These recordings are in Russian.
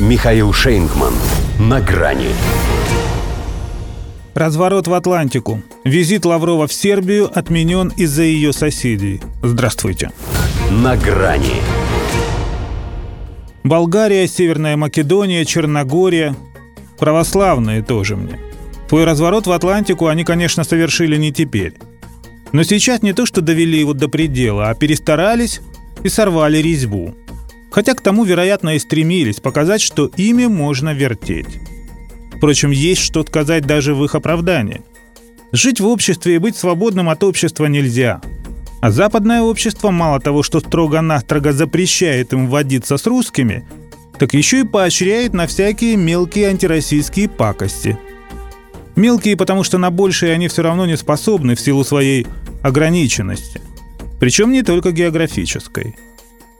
Михаил Шейнгман. На грани. Разворот в Атлантику. Визит Лаврова в Сербию отменен из-за ее соседей. Здравствуйте. На грани. Болгария, Северная Македония, Черногория. Православные тоже мне. Свой разворот в Атлантику они, конечно, совершили не теперь. Но сейчас не то, что довели его до предела, а перестарались и сорвали резьбу. Хотя к тому, вероятно, и стремились показать, что ими можно вертеть. Впрочем, есть что сказать даже в их оправдании. Жить в обществе и быть свободным от общества нельзя. А западное общество мало того, что строго-настрого запрещает им водиться с русскими, так еще и поощряет на всякие мелкие антироссийские пакости. Мелкие, потому что на большие они все равно не способны в силу своей ограниченности. Причем не только географической.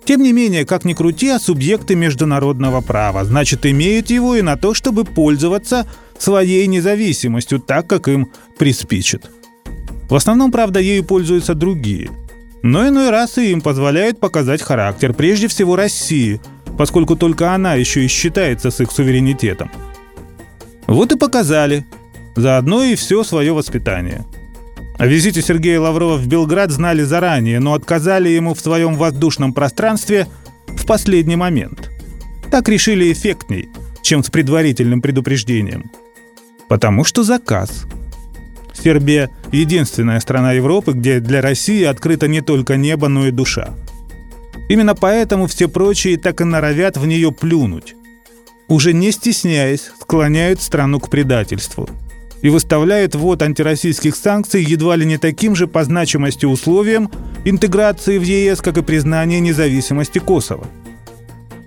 Тем не менее, как ни крути, а субъекты международного права, значит, имеют его и на то, чтобы пользоваться своей независимостью так, как им приспичит. В основном, правда, ею пользуются другие. Но иной раз и им позволяют показать характер, прежде всего России, поскольку только она еще и считается с их суверенитетом. Вот и показали. Заодно и все свое воспитание – о визите Сергея Лаврова в Белград знали заранее, но отказали ему в своем воздушном пространстве в последний момент. Так решили эффектней, чем с предварительным предупреждением. Потому что заказ. Сербия – единственная страна Европы, где для России открыто не только небо, но и душа. Именно поэтому все прочие так и норовят в нее плюнуть. Уже не стесняясь, склоняют страну к предательству – и выставляет ввод антироссийских санкций едва ли не таким же по значимости условием интеграции в ЕС, как и признание независимости Косово.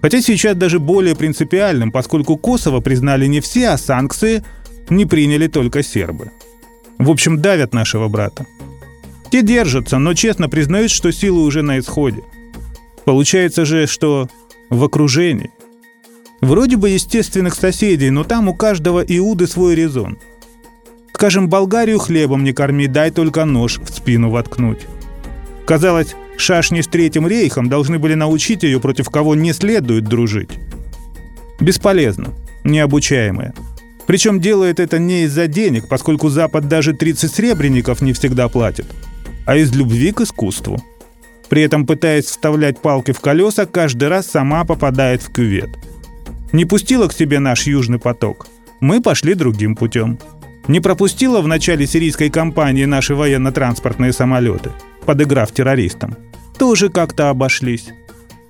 Хотя сейчас даже более принципиальным, поскольку Косово признали не все, а санкции не приняли только сербы. В общем, давят нашего брата. Те держатся, но честно признают, что силы уже на исходе. Получается же, что в окружении. Вроде бы естественных соседей, но там у каждого Иуды свой резон – Скажем, Болгарию хлебом не корми, дай только нож в спину воткнуть. Казалось, шашни с Третьим рейхом должны были научить ее, против кого не следует дружить. Бесполезно, необучаемая. Причем делает это не из-за денег, поскольку Запад даже 30 сребреников не всегда платит, а из любви к искусству. При этом, пытаясь вставлять палки в колеса, каждый раз сама попадает в кювет. Не пустила к себе наш южный поток. Мы пошли другим путем не пропустила в начале сирийской кампании наши военно-транспортные самолеты, подыграв террористам. Тоже как-то обошлись.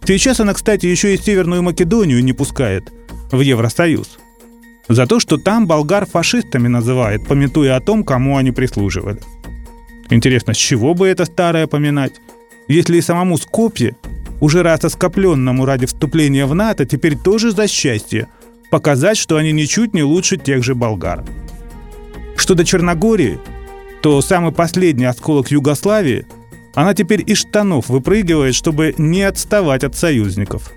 Сейчас она, кстати, еще и Северную Македонию не пускает в Евросоюз. За то, что там болгар фашистами называет, пометуя о том, кому они прислуживали. Интересно, с чего бы это старое поминать? Если и самому Скопье, уже раз оскопленному ради вступления в НАТО, теперь тоже за счастье показать, что они ничуть не лучше тех же болгар. Что до Черногории, то самый последний осколок Югославии, она теперь из штанов выпрыгивает, чтобы не отставать от союзников.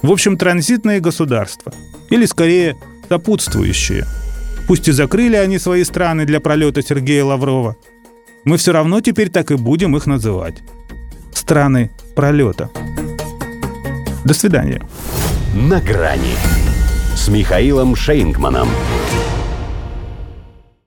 В общем, транзитные государства. Или, скорее, сопутствующие. Пусть и закрыли они свои страны для пролета Сергея Лаврова, мы все равно теперь так и будем их называть. Страны пролета. До свидания. На грани с Михаилом Шейнгманом.